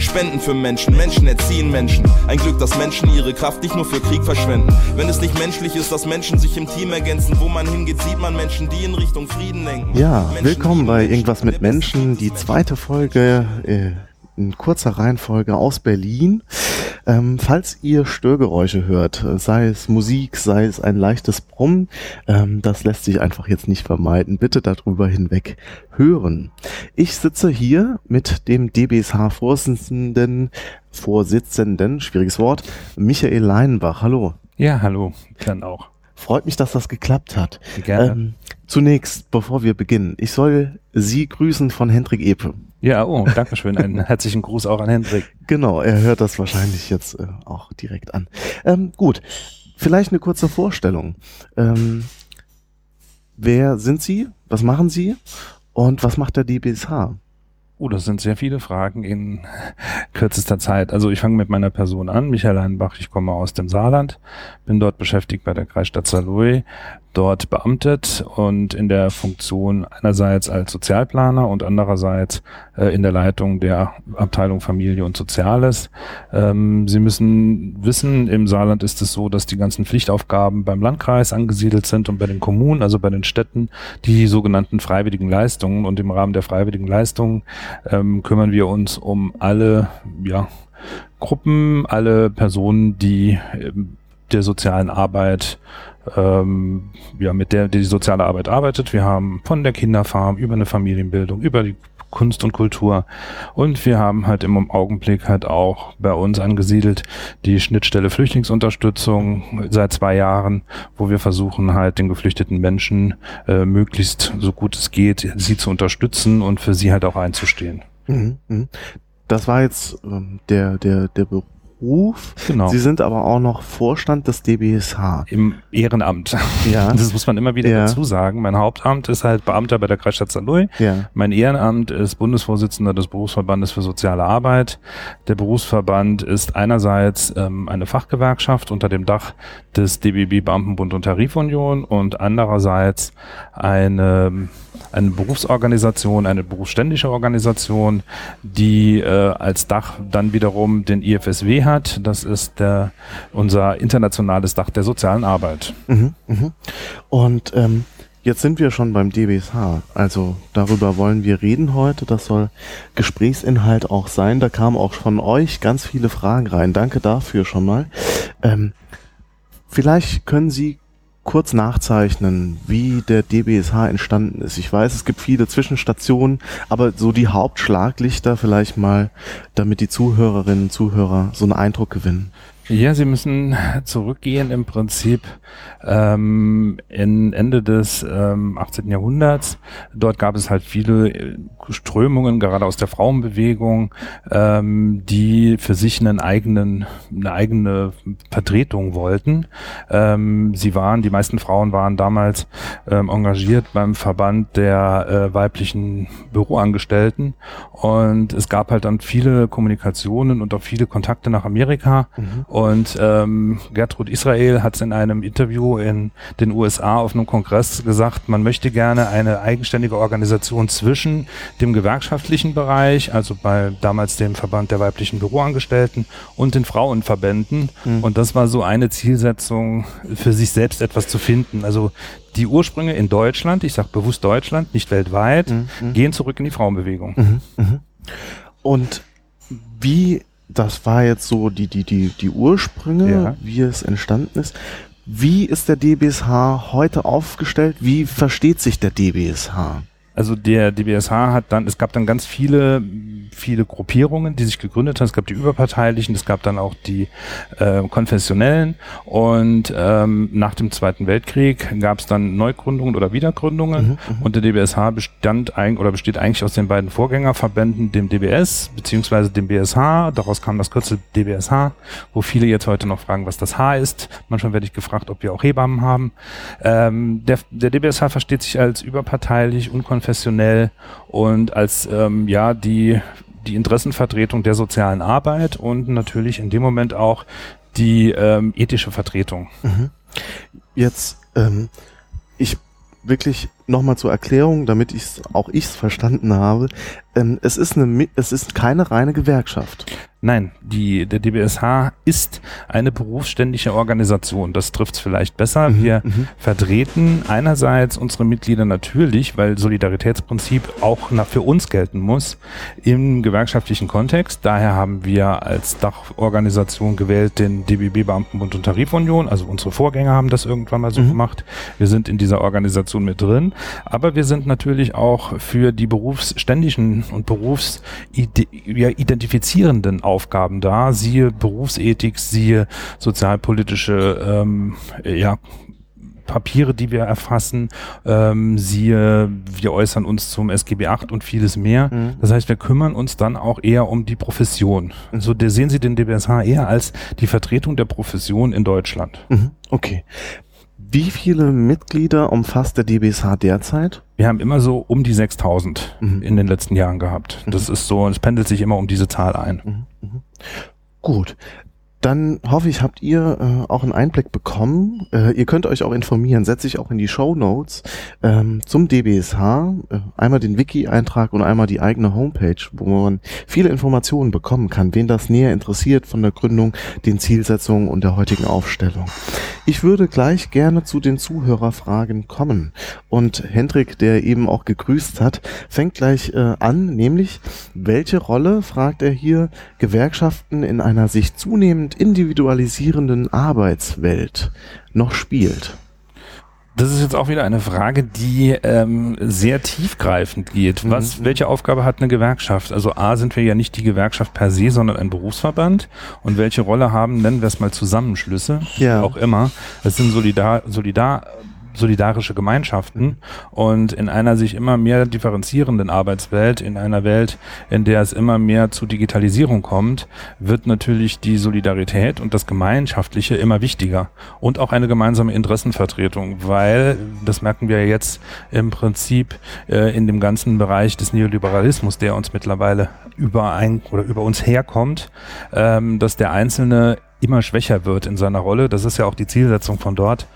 Spenden für Menschen, Menschen erziehen Menschen. Ein Glück, dass Menschen ihre Kraft nicht nur für Krieg verschwenden. Wenn es nicht menschlich ist, dass Menschen sich im Team ergänzen, wo man hingeht, sieht man Menschen, die in Richtung Frieden lenken. Ja, Menschen, willkommen bei Irgendwas mit Menschen, die zweite Folge äh, in kurzer Reihenfolge aus Berlin. Ähm, falls ihr Störgeräusche hört, sei es Musik, sei es ein leichtes Brummen, ähm, das lässt sich einfach jetzt nicht vermeiden. Bitte darüber hinweg hören. Ich sitze hier mit dem DBSH-Vorsitzenden, Vorsitzenden, schwieriges Wort, Michael Leinbach. Hallo. Ja, hallo, dann auch. Freut mich, dass das geklappt hat. Gerne. Ähm, zunächst, bevor wir beginnen, ich soll Sie grüßen von Hendrik Epe. Ja, oh, danke schön. Einen herzlichen Gruß auch an Hendrik. Genau, er hört das wahrscheinlich jetzt äh, auch direkt an. Ähm, gut, vielleicht eine kurze Vorstellung. Ähm, wer sind Sie? Was machen Sie? Und was macht der DBSH? Oh, das sind sehr viele Fragen in kürzester Zeit. Also ich fange mit meiner Person an. Michael Einbach, ich komme aus dem Saarland, bin dort beschäftigt bei der Kreisstadt Saarlouis, dort beamtet und in der Funktion einerseits als Sozialplaner und andererseits äh, in der Leitung der Abteilung Familie und Soziales. Ähm, Sie müssen wissen, im Saarland ist es so, dass die ganzen Pflichtaufgaben beim Landkreis angesiedelt sind und bei den Kommunen, also bei den Städten, die sogenannten freiwilligen Leistungen. Und im Rahmen der freiwilligen Leistungen ähm, kümmern wir uns um alle ja, Gruppen, alle Personen, die ähm, der sozialen Arbeit ähm, ja, mit der die soziale Arbeit arbeitet. Wir haben von der Kinderfarm über eine Familienbildung, über die Kunst und Kultur und wir haben halt im Augenblick halt auch bei uns angesiedelt die Schnittstelle Flüchtlingsunterstützung seit zwei Jahren, wo wir versuchen halt den geflüchteten Menschen äh, möglichst so gut es geht, sie zu unterstützen und für sie halt auch einzustehen. Mhm, mhm. Das war jetzt ähm, der, der, der Beruf. Genau. Sie sind aber auch noch Vorstand des DBSH. Im Ehrenamt. Ja. Das muss man immer wieder Ja. dazu sagen. Mein Hauptamt ist halt Beamter bei der Kreisstadt Saarlouis. Ja. Mein Ehrenamt ist Bundesvorsitzender des Berufsverbandes für soziale Arbeit. Der Berufsverband ist einerseits ähm, eine Fachgewerkschaft unter dem Dach des DBB Beamtenbund und Tarifunion und andererseits eine, eine Berufsorganisation, eine berufsständische Organisation, die äh, als Dach dann wiederum den IFSW hat. Das ist der, unser internationales Dach der sozialen Arbeit. Mhm, mhm. Und ähm, jetzt sind wir schon beim DBSH. Also darüber wollen wir reden heute. Das soll Gesprächsinhalt auch sein. Da kamen auch von euch ganz viele Fragen rein. Danke dafür schon mal. Ähm, vielleicht können Sie kurz nachzeichnen, wie der DBSH entstanden ist. Ich weiß, es gibt viele Zwischenstationen, aber so die Hauptschlaglichter vielleicht mal, damit die Zuhörerinnen und Zuhörer so einen Eindruck gewinnen. Ja, Sie müssen zurückgehen im Prinzip ähm, in Ende des ähm, 18. Jahrhunderts. Dort gab es halt viele äh, Strömungen, gerade aus der Frauenbewegung, ähm, die für sich einen eigenen, eine eigene Vertretung wollten. Ähm, sie waren, die meisten Frauen waren damals ähm, engagiert beim Verband der äh, weiblichen Büroangestellten und es gab halt dann viele Kommunikationen und auch viele Kontakte nach Amerika. Und ähm, Gertrud Israel hat in einem Interview in den USA auf einem Kongress gesagt, man möchte gerne eine eigenständige Organisation zwischen dem gewerkschaftlichen Bereich, also bei damals dem Verband der weiblichen Büroangestellten und den Frauenverbänden. Und das war so eine Zielsetzung, für sich selbst etwas zu finden. Also die Ursprünge in Deutschland, ich sage bewusst Deutschland, nicht weltweit, gehen zurück in die Frauenbewegung. Und wie, das war jetzt so die, die, die, die Ursprünge, Ja. wie es entstanden ist. Wie ist der DBSH heute aufgestellt? Wie versteht sich der DBSH? Also der DBSH hat dann, es gab dann ganz viele, viele Gruppierungen, die sich gegründet haben. Es gab die überparteilichen, es gab dann auch die äh, konfessionellen und ähm, nach dem Zweiten Weltkrieg gab es dann Neugründungen oder Wiedergründungen und der DBSH bestand ein, oder besteht eigentlich aus den beiden Vorgängerverbänden, dem DBS beziehungsweise dem BSH. Daraus kam das Kürzel DBSH, wo viele jetzt heute noch fragen, was das H ist. Manchmal werde ich gefragt, ob wir auch Hebammen haben. Ähm, der, der DBSH versteht sich als überparteilich, unkonfessionell interkonfessionell und als ähm, ja die die Interessenvertretung der sozialen Arbeit und natürlich in dem Moment auch die ähm, ethische Vertretung. Mhm. Jetzt, ähm, ich wirklich nochmal zur Erklärung, damit ich auch ich verstanden habe. Ähm, es ist eine, es ist keine reine Gewerkschaft. Nein, die, der DBSH ist eine berufsständige Organisation. Das trifft es vielleicht besser. Mhm, Wir mhm. vertreten einerseits unsere Mitglieder natürlich, weil Solidaritätsprinzip auch nach, für uns gelten muss im gewerkschaftlichen Kontext. Daher haben wir als Dachorganisation gewählt den DBB Beamtenbund und Tarifunion. Also unsere Vorgänger haben das irgendwann mal so mhm. gemacht. Wir sind in dieser Organisation mit drin. Aber wir sind natürlich auch für die berufsständigen und berufsidentifizierenden Aufgaben da, siehe Berufsethik, siehe sozialpolitische ähm, ja, Papiere, die wir erfassen, ähm, siehe, wir äußern uns zum SGB 8 und vieles mehr. Mhm. Das heißt, wir kümmern uns dann auch eher um die Profession. Also der, sehen Sie den DBSH eher als die Vertretung der Profession in Deutschland. Mhm. Okay. Wie viele Mitglieder umfasst der DBSH derzeit? Wir haben immer so um die 6000 mhm. in den letzten Jahren gehabt. Das mhm. ist so, es pendelt sich immer um diese Zahl ein. Gut. Dann hoffe ich, habt ihr äh, auch einen Einblick bekommen. Äh, ihr könnt euch auch informieren, setze ich auch in die Show Notes ähm, zum DBSH. Äh, einmal den Wiki-Eintrag und einmal die eigene Homepage, wo man viele Informationen bekommen kann, wen das näher interessiert von der Gründung, den Zielsetzungen und der heutigen Aufstellung. Ich würde gleich gerne zu den Zuhörerfragen kommen. Und Hendrik, der eben auch gegrüßt hat, fängt gleich äh, an, nämlich welche Rolle, fragt er hier, Gewerkschaften in einer sich zunehmend zunehmend individualisierenden Arbeitswelt noch spielt? Das ist jetzt auch wieder eine Frage, die ähm, sehr tiefgreifend geht. Was, mhm. welche Aufgabe hat eine Gewerkschaft? Also A sind wir ja nicht die Gewerkschaft per se, sondern ein Berufsverband. Und welche Rolle haben, nennen wir es mal Zusammenschlüsse, ja. auch immer. Es sind Solidar, Solidar solidarische Gemeinschaften und in einer sich immer mehr differenzierenden Arbeitswelt, in einer Welt, in der es immer mehr zu Digitalisierung kommt, wird natürlich die Solidarität und das Gemeinschaftliche immer wichtiger und auch eine gemeinsame Interessenvertretung, weil, das merken wir jetzt im Prinzip äh, in dem ganzen Bereich des Neoliberalismus, der uns mittlerweile überein oder über uns herkommt, ähm, dass der Einzelne immer schwächer wird in seiner Rolle. Das ist ja auch die Zielsetzung von dort.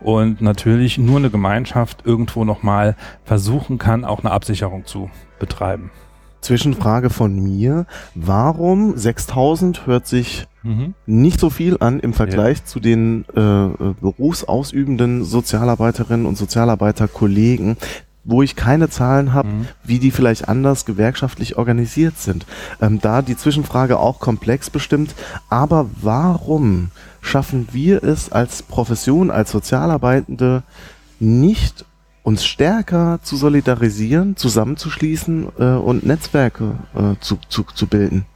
Und natürlich nur eine Gemeinschaft irgendwo nochmal versuchen kann, auch eine Absicherung zu betreiben. Zwischenfrage von mir. Warum 6000 hört sich mhm. nicht so viel an im Vergleich ja. zu den äh, äh berufsausübenden Sozialarbeiterinnen und Sozialarbeiterkollegen, wo ich keine Zahlen habe, mhm. wie die vielleicht anders gewerkschaftlich organisiert sind. Ähm, da die Zwischenfrage auch komplex bestimmt, aber warum schaffen wir es als Profession, als Sozialarbeitende nicht uns stärker zu solidarisieren, zusammenzuschließen äh, und Netzwerke äh, zu, zu, zu bilden?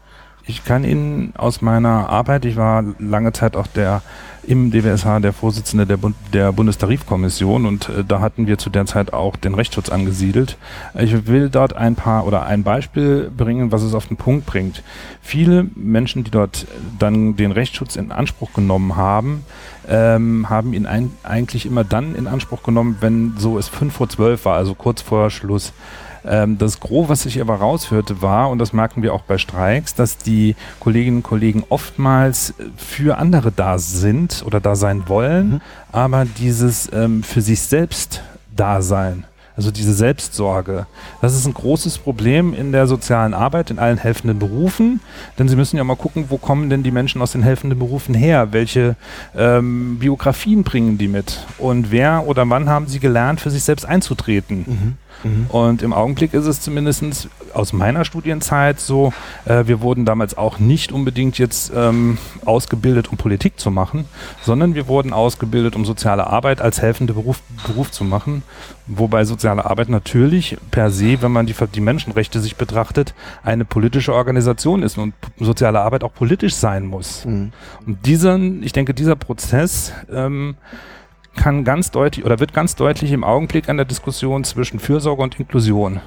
Ich kann Ihnen aus meiner Arbeit, ich war lange Zeit auch der im DWSH der Vorsitzende der, Bund der Bundestarifkommission und äh, da hatten wir zu der Zeit auch den Rechtsschutz angesiedelt. Ich will dort ein paar oder ein Beispiel bringen, was es auf den Punkt bringt. Viele Menschen, die dort dann den Rechtsschutz in Anspruch genommen haben, ähm, haben ihn ein, eigentlich immer dann in Anspruch genommen, wenn so es fünf vor zwölf war, also kurz vor Schluss. Ähm, das Gros, was sich aber raushörte, war, und das merken wir auch bei Streiks, dass die Kolleginnen und Kollegen oftmals für andere da sind oder da sein wollen, mhm. aber dieses ähm, für sich selbst Dasein also diese Selbstsorge. Das ist ein großes Problem in der sozialen Arbeit, in allen helfenden Berufen. Denn Sie müssen ja mal gucken, wo kommen denn die Menschen aus den helfenden Berufen her? Welche ähm, Biografien bringen die mit? Und wer oder wann haben sie gelernt, für sich selbst einzutreten? Mhm. Mhm. Und im Augenblick ist es zumindest aus meiner Studienzeit so, äh, wir wurden damals auch nicht unbedingt jetzt ähm, ausgebildet, um Politik zu machen, sondern wir wurden ausgebildet, um soziale Arbeit als helfende Beruf, Beruf zu machen. Wobei soziale Arbeit natürlich per se, wenn man die, die Menschenrechte sich betrachtet, eine politische Organisation ist und soziale Arbeit auch politisch sein muss. Mhm. Und dieser, ich denke, dieser Prozess ähm, kann ganz deutlich oder wird ganz deutlich im Augenblick an der Diskussion zwischen Fürsorge und Inklusion.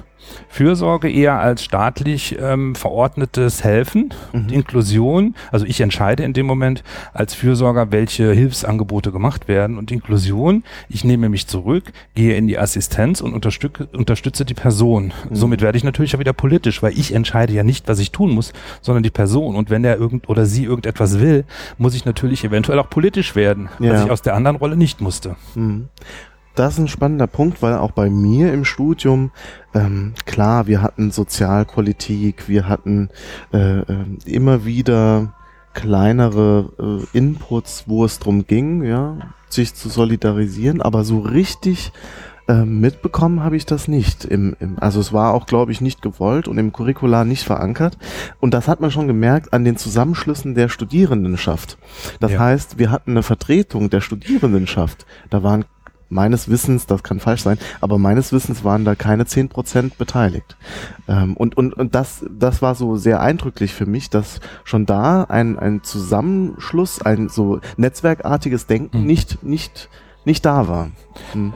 Fürsorge eher als staatlich ähm, verordnetes Helfen, mhm. Inklusion, also ich entscheide in dem Moment als Fürsorger, welche Hilfsangebote gemacht werden und Inklusion, ich nehme mich zurück, gehe in die Assistenz und unterstütze, die Person. Mhm. Somit werde ich natürlich auch wieder politisch, weil ich entscheide ja nicht, was ich tun muss, sondern die Person und wenn er irgend oder sie irgendetwas will, muss ich natürlich eventuell auch politisch werden, ja. was ich aus der anderen Rolle nicht musste. Mhm das ist ein spannender Punkt, weil auch bei mir im Studium, ähm, klar, wir hatten Sozialpolitik, wir hatten äh, äh, immer wieder kleinere äh, Inputs, wo es drum ging, ja, sich zu solidarisieren, aber so richtig äh, mitbekommen habe ich das nicht. Im, im, also es war auch, glaube ich, nicht gewollt und im Curricular nicht verankert. Und das hat man schon gemerkt an den Zusammenschlüssen der Studierendenschaft. Das ja. heißt, wir hatten eine Vertretung der Studierendenschaft. Da waren meines Wissens, das kann falsch sein, aber meines Wissens waren da keine zehn Prozent beteiligt. Ähm, und und, und das, das war so sehr eindrücklich für mich, dass schon da ein, ein Zusammenschluss, ein so netzwerkartiges Denken mhm. nicht, nicht, nicht da war. Mhm.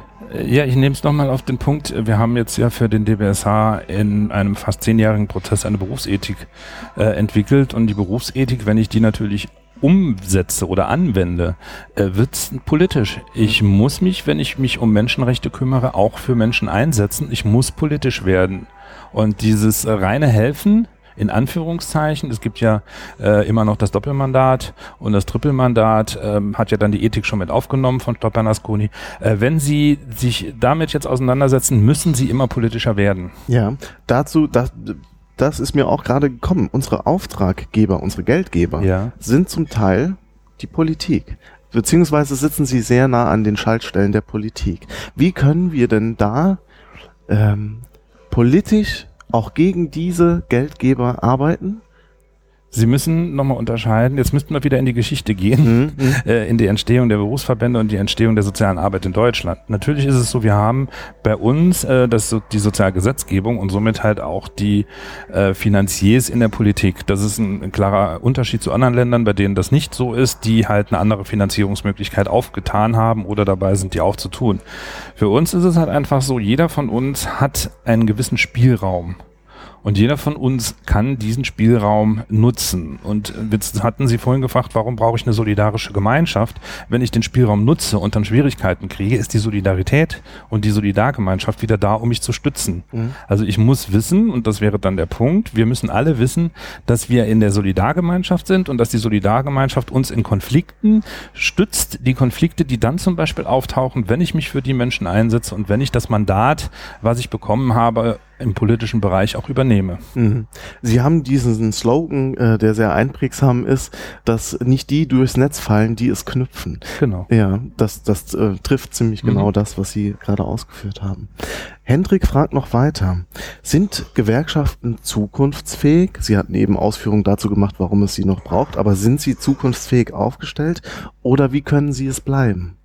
Ja, ich nehme es nochmal auf den Punkt. Wir haben jetzt ja für den DBSH in einem fast zehnjährigen Prozess eine Berufsethik äh, entwickelt und die Berufsethik, wenn ich die natürlich umsetze oder anwende, äh, wird politisch. Ich muss mich, wenn ich mich um Menschenrechte kümmere, auch für Menschen einsetzen. Ich muss politisch werden. Und dieses äh, reine Helfen, in Anführungszeichen. Es gibt ja äh, immer noch das Doppelmandat und das Trippelmandat ähm, hat ja dann die Ethik schon mit aufgenommen von Dr. Nasconi. Äh, wenn Sie sich damit jetzt auseinandersetzen, müssen Sie immer politischer werden. Ja, dazu, das, das ist mir auch gerade gekommen. Unsere Auftraggeber, unsere Geldgeber ja. sind zum Teil die Politik. Beziehungsweise sitzen sie sehr nah an den Schaltstellen der Politik. Wie können wir denn da ähm, politisch auch gegen diese Geldgeber arbeiten? Sie müssen nochmal unterscheiden, jetzt müssten wir wieder in die Geschichte gehen, mhm, mhm. äh, in die Entstehung der Berufsverbände und die Entstehung der sozialen Arbeit in Deutschland. Natürlich ist es so, wir haben bei uns äh, das, die Sozialgesetzgebung und somit halt auch die äh, Finanziers in der Politik. Das ist ein, ein klarer Unterschied zu anderen Ländern, bei denen das nicht so ist, die halt eine andere Finanzierungsmöglichkeit aufgetan haben oder dabei sind, die auch zu tun. Für uns ist es halt einfach so, jeder von uns hat einen gewissen Spielraum. Und jeder von uns kann diesen Spielraum nutzen. Und jetzt hatten Sie vorhin gefragt, warum brauche ich eine solidarische Gemeinschaft? Wenn ich den Spielraum nutze und dann Schwierigkeiten kriege, ist die Solidarität und die Solidargemeinschaft wieder da, um mich zu stützen. Mhm. Also ich muss wissen, und das wäre dann der Punkt, wir müssen alle wissen, dass wir in der Solidargemeinschaft sind und dass die Solidargemeinschaft uns in Konflikten stützt, die Konflikte, die dann zum Beispiel auftauchen, wenn ich mich für die Menschen einsetze und wenn ich das Mandat, was ich bekommen habe, im politischen Bereich auch übernehme. Mhm. Sie haben diesen Slogan, äh, der sehr einprägsam ist, dass nicht die durchs Netz fallen, die es knüpfen. Genau. Ja, das, das äh, trifft ziemlich mhm. genau das, was Sie gerade ausgeführt haben. Hendrik fragt noch weiter. Sind Gewerkschaften zukunftsfähig? Sie hatten eben Ausführungen dazu gemacht, warum es sie noch braucht, aber sind sie zukunftsfähig aufgestellt oder wie können sie es bleiben?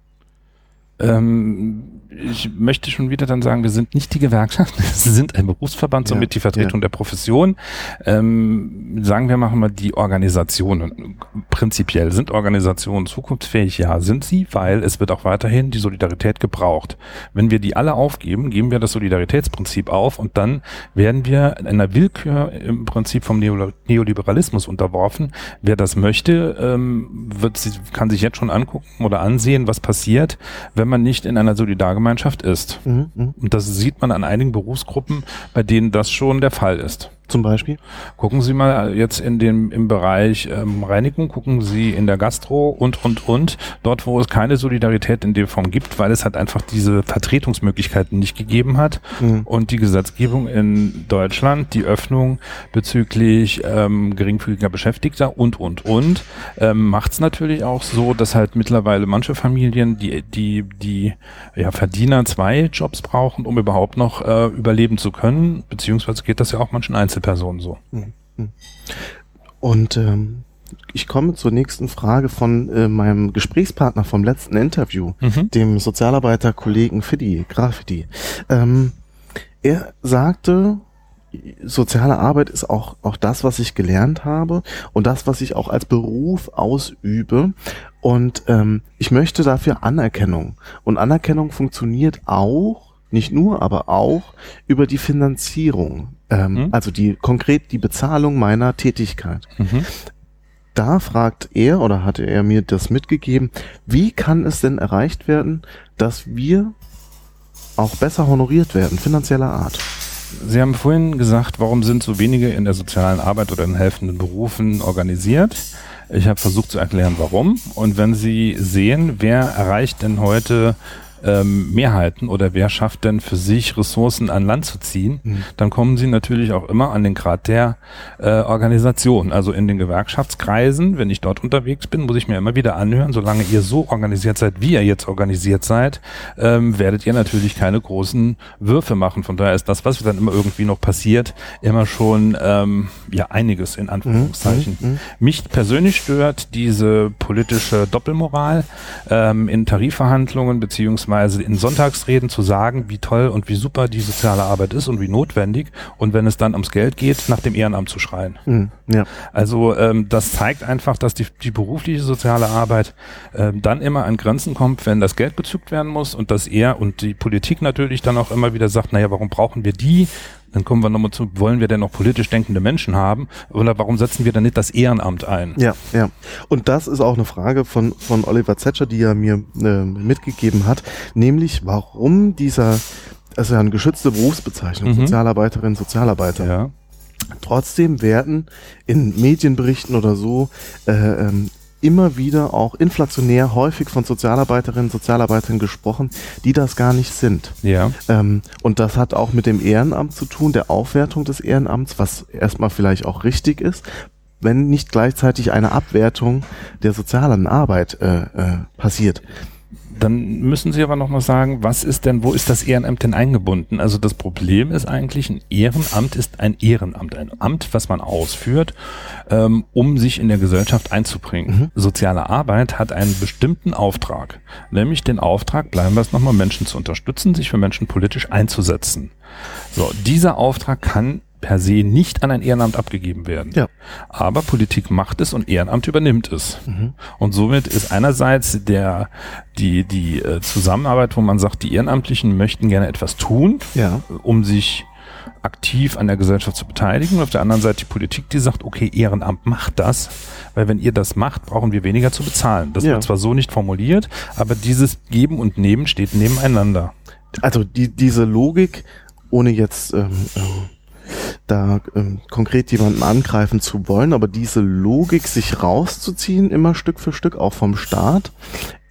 Ähm, ich möchte schon wieder dann sagen, wir sind nicht die Gewerkschaft, wir sind ein Berufsverband, somit ja, die Vertretung ja. der Profession. Ähm, sagen wir machen wir die Organisationen. Prinzipiell sind Organisationen zukunftsfähig? Ja, sind sie, weil es wird auch weiterhin die Solidarität gebraucht. Wenn wir die alle aufgeben, geben wir das Solidaritätsprinzip auf und dann werden wir in einer Willkür im Prinzip vom Neoliberalismus unterworfen. Wer das möchte, ähm, wird, kann sich jetzt schon angucken oder ansehen, was passiert, wenn man nicht in einer Solidargemeinschaft ist. Mhm, mh. Und das sieht man an einigen Berufsgruppen, bei denen das schon der Fall ist. Zum Beispiel? Gucken Sie mal jetzt in dem, im Bereich ähm, Reinigung, gucken Sie in der Gastro und, und, und. Dort, wo es keine Solidarität in der Form gibt, weil es halt einfach diese Vertretungsmöglichkeiten nicht gegeben hat. Mhm. Und die Gesetzgebung in Deutschland, die Öffnung bezüglich ähm, geringfügiger Beschäftigter und, und, und, ähm, macht es natürlich auch so, dass halt mittlerweile manche Familien, die, die, die ja, Verdiener zwei Jobs brauchen, um überhaupt noch äh, überleben zu können. Beziehungsweise geht das ja auch manchen Einzelnen Einzelperson so. Mhm. Und ähm, ich komme zur nächsten Frage von äh, meinem Gesprächspartner vom letzten Interview, mhm. dem Sozialarbeiter-Kollegen Fidi, Grafidi. Ähm, er sagte, soziale Arbeit ist auch, auch das, was ich gelernt habe und das, was ich auch als Beruf ausübe. Und ähm, ich möchte dafür Anerkennung. Und Anerkennung funktioniert auch, nicht nur, aber auch über die Finanzierung. Ähm, mhm. Also die konkret die Bezahlung meiner Tätigkeit. Mhm. Da fragt er oder hatte er mir das mitgegeben, wie kann es denn erreicht werden, dass wir auch besser honoriert werden, finanzieller Art? Sie haben vorhin gesagt, warum sind so wenige in der sozialen Arbeit oder in helfenden Berufen organisiert? Ich habe versucht zu erklären, warum. Und wenn Sie sehen, wer erreicht denn heute ähm, Mehrheiten oder wer schafft denn für sich Ressourcen an Land zu ziehen, mhm. dann kommen sie natürlich auch immer an den Grad der äh, Organisation. Also in den Gewerkschaftskreisen, wenn ich dort unterwegs bin, muss ich mir immer wieder anhören, solange ihr so organisiert seid, wie ihr jetzt organisiert seid, ähm, werdet ihr natürlich keine großen Würfe machen. Von daher ist das, was dann immer irgendwie noch passiert, immer schon ähm, ja einiges in Anführungszeichen. Mhm. mhm. Mich persönlich stört diese politische Doppelmoral ähm, in Tarifverhandlungen beziehungsweise beziehungsweise in Sonntagsreden zu sagen, wie toll und wie super die soziale Arbeit ist und wie notwendig und wenn es dann ums Geld geht, nach dem Ehrenamt zu schreien. Mhm, ja. Also ähm, das zeigt einfach, dass die, die berufliche soziale Arbeit ähm, dann immer an Grenzen kommt, wenn das Geld gezückt werden muss und dass er und die Politik natürlich dann auch immer wieder sagt, naja, warum brauchen wir die? Dann kommen wir nochmal zu, wollen wir denn noch politisch denkende Menschen haben? Oder warum setzen wir dann nicht das Ehrenamt ein? Ja, ja. Und das ist auch eine Frage von, von Oliver Zetscher, die er mir äh, mitgegeben hat, nämlich warum dieser, also eine geschützte Berufsbezeichnung, mhm. Sozialarbeiterin, Sozialarbeiter. Ja. Trotzdem werden in Medienberichten oder so äh, ähm, immer wieder auch inflationär häufig von Sozialarbeiterinnen, Sozialarbeitern gesprochen, die das gar nicht sind. Ja. Ähm, und das hat auch mit dem Ehrenamt zu tun, der Aufwertung des Ehrenamts, was erstmal vielleicht auch richtig ist, wenn nicht gleichzeitig eine Abwertung der sozialen Arbeit äh, äh, passiert. Dann müssen Sie aber noch mal sagen, was ist denn, wo ist das Ehrenamt denn eingebunden? Also das Problem ist eigentlich, ein Ehrenamt ist ein Ehrenamt, ein Amt, was man ausführt, ähm, um sich in der Gesellschaft einzubringen. Mhm. Soziale Arbeit hat einen bestimmten Auftrag, nämlich den Auftrag, bleiben wir es nochmal, Menschen zu unterstützen, sich für Menschen politisch einzusetzen. So, dieser Auftrag kann per se nicht an ein Ehrenamt abgegeben werden. Ja. Aber Politik macht es und Ehrenamt übernimmt es. Mhm. Und somit ist einerseits der, die, die äh, Zusammenarbeit, wo man sagt, die Ehrenamtlichen möchten gerne etwas tun, ja. um sich aktiv an der Gesellschaft zu beteiligen. Und auf der anderen Seite die Politik, die sagt, okay, Ehrenamt macht das, weil wenn ihr das macht, brauchen wir weniger zu bezahlen. Das ja. wird zwar so nicht formuliert, aber dieses Geben und Nehmen steht nebeneinander. Also die, diese Logik, ohne jetzt ähm, ähm da ähm, konkret jemanden angreifen zu wollen, aber diese Logik, sich rauszuziehen, immer Stück für Stück, auch vom Staat,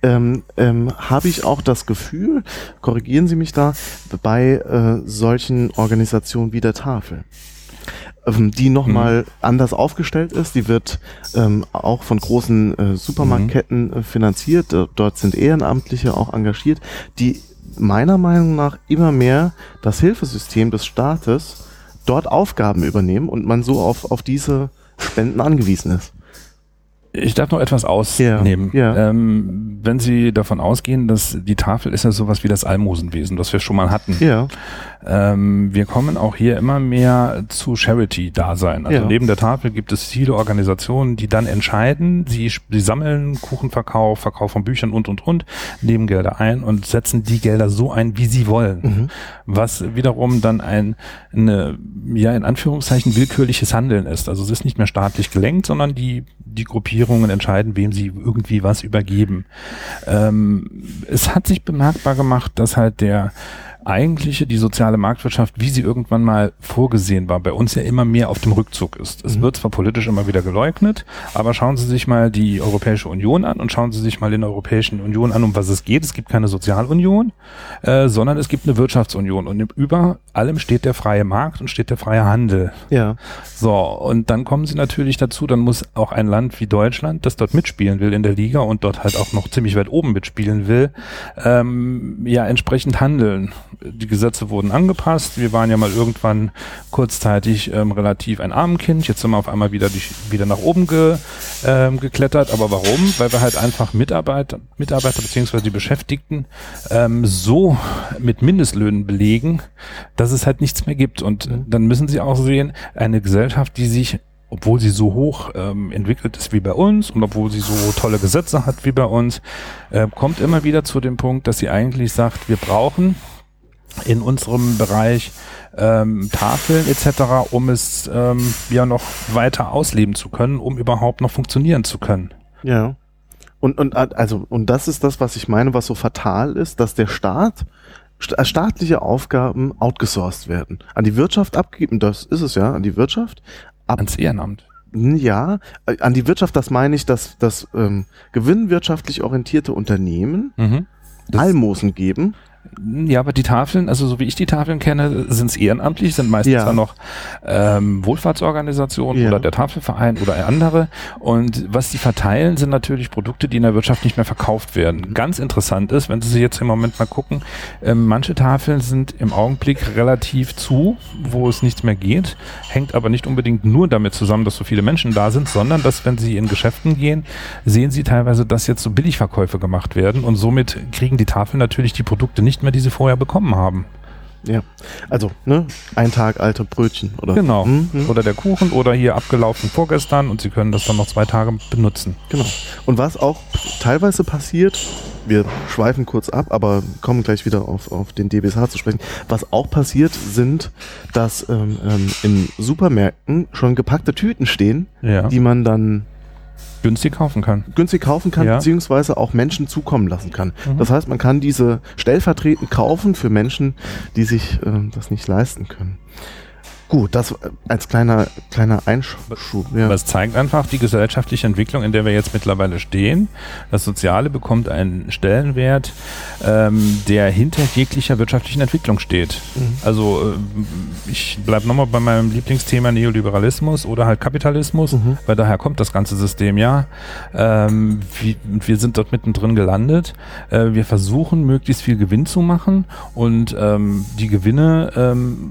ähm, ähm, habe ich auch das Gefühl, korrigieren Sie mich da, bei äh, solchen Organisationen wie der Tafel ähm, die nochmal mhm. anders aufgestellt ist. Die wird ähm, auch von großen äh, Supermarktketten mhm. äh, finanziert. Dort sind Ehrenamtliche auch engagiert, die meiner Meinung nach immer mehr das Hilfesystem des Staates dort Aufgaben übernehmen und man so auf, auf diese Spenden angewiesen ist. Ich darf noch etwas ausnehmen. Ja, ja. Ähm, wenn Sie davon ausgehen, dass die Tafel ist ja sowas wie das Almosenwesen, das wir schon mal hatten. Ja. Ähm, wir kommen auch hier immer mehr zu Charity-Dasein. Also ja. neben der Tafel gibt es viele Organisationen, die dann entscheiden, sie, sie sammeln Kuchenverkauf, Verkauf von Büchern und und und, nehmen Gelder ein und setzen die Gelder so ein, wie sie wollen. Mhm. Was wiederum dann ein, eine, ja, in Anführungszeichen willkürliches Handeln ist. Also es ist nicht mehr staatlich gelenkt, sondern die, die Gruppierungen entscheiden, wem sie irgendwie was übergeben. Ähm, es hat sich bemerkbar gemacht, dass halt der eigentliche, die soziale Marktwirtschaft, wie sie irgendwann mal vorgesehen war, bei uns ja immer mehr auf dem Rückzug ist. Es mhm. wird zwar politisch immer wieder geleugnet, aber schauen Sie sich mal die Europäische Union an und schauen Sie sich mal in der Europäischen Union an, um was es geht. Es gibt keine Sozialunion, äh, sondern es gibt eine Wirtschaftsunion und über allem steht der freie Markt und steht der freie Handel. Ja. So, und dann kommen Sie natürlich dazu, dann muss auch ein Land wie Deutschland, das dort mitspielen will in der Liga und dort halt auch noch ziemlich weit oben mitspielen will, ähm, ja entsprechend handeln. Die Gesetze wurden angepasst. Wir waren ja mal irgendwann kurzzeitig ähm, relativ ein Armenkind. Jetzt sind wir auf einmal wieder, die, wieder nach oben ge, ähm, geklettert. Aber warum? Weil wir halt einfach Mitarbeiter, Mitarbeiter beziehungsweise die Beschäftigten ähm, so mit Mindestlöhnen belegen, dass es halt nichts mehr gibt. Und mhm. dann müssen sie auch sehen, eine Gesellschaft, die sich obwohl sie so hoch ähm, entwickelt ist wie bei uns und obwohl sie so tolle Gesetze hat wie bei uns, äh, kommt immer wieder zu dem Punkt, dass sie eigentlich sagt, wir brauchen in unserem Bereich ähm, Tafeln etc., um es ähm, ja noch weiter ausleben zu können, um überhaupt noch funktionieren zu können. Ja. Und, und also und das ist das, was ich meine, was so fatal ist, dass der Staat staatliche Aufgaben outgesourced werden, an die Wirtschaft abgegeben, das ist es ja, an die Wirtschaft, ab ans Ehrenamt. Ja, äh, an die Wirtschaft, das meine ich, dass, dass ähm, gewinnwirtschaftlich orientierte Unternehmen mhm. Almosen geben ja, aber die Tafeln, also so wie ich die Tafeln kenne, sind es ehrenamtlich, sind meistens ja. dann noch ähm, Wohlfahrtsorganisationen ja. oder der Tafelverein oder andere. Und was die verteilen, sind natürlich Produkte, die in der Wirtschaft nicht mehr verkauft werden. Ganz interessant ist, wenn Sie sich jetzt im Moment mal gucken, ähm, manche Tafeln sind im Augenblick relativ zu, wo es nichts mehr geht, hängt aber nicht unbedingt nur damit zusammen, dass so viele Menschen da sind, sondern dass, wenn Sie in Geschäften gehen, sehen Sie teilweise, dass jetzt so Billigverkäufe gemacht werden und somit kriegen die Tafeln natürlich die Produkte nicht mehr, die sie vorher bekommen haben. Ja, also ne, ein Tag alte Brötchen oder genau hm, hm. oder der Kuchen oder hier abgelaufen vorgestern und sie können das dann noch zwei Tage benutzen. Genau. Und was auch teilweise passiert, wir schweifen kurz ab, aber kommen gleich wieder auf, auf den DBSH zu sprechen. Was auch passiert, sind, dass ähm, ähm, in Supermärkten schon gepackte Tüten stehen, ja. die man dann günstig kaufen kann. Günstig kaufen kann, ja. beziehungsweise auch Menschen zukommen lassen kann. Mhm. Das heißt, man kann diese stellvertretend kaufen für Menschen, die sich äh, das nicht leisten können. Gut, das als kleiner, kleiner Einschub. Ja. Das zeigt einfach die gesellschaftliche Entwicklung, in der wir jetzt mittlerweile stehen. Das Soziale bekommt einen Stellenwert, ähm, der hinter jeglicher wirtschaftlichen Entwicklung steht. Mhm. Also äh, ich bleibe nochmal bei meinem Lieblingsthema Neoliberalismus oder halt Kapitalismus, mhm. weil daher kommt das ganze System ja. Ähm, wie, wir sind dort mittendrin gelandet. Äh, wir versuchen möglichst viel Gewinn zu machen und ähm, die Gewinne ähm,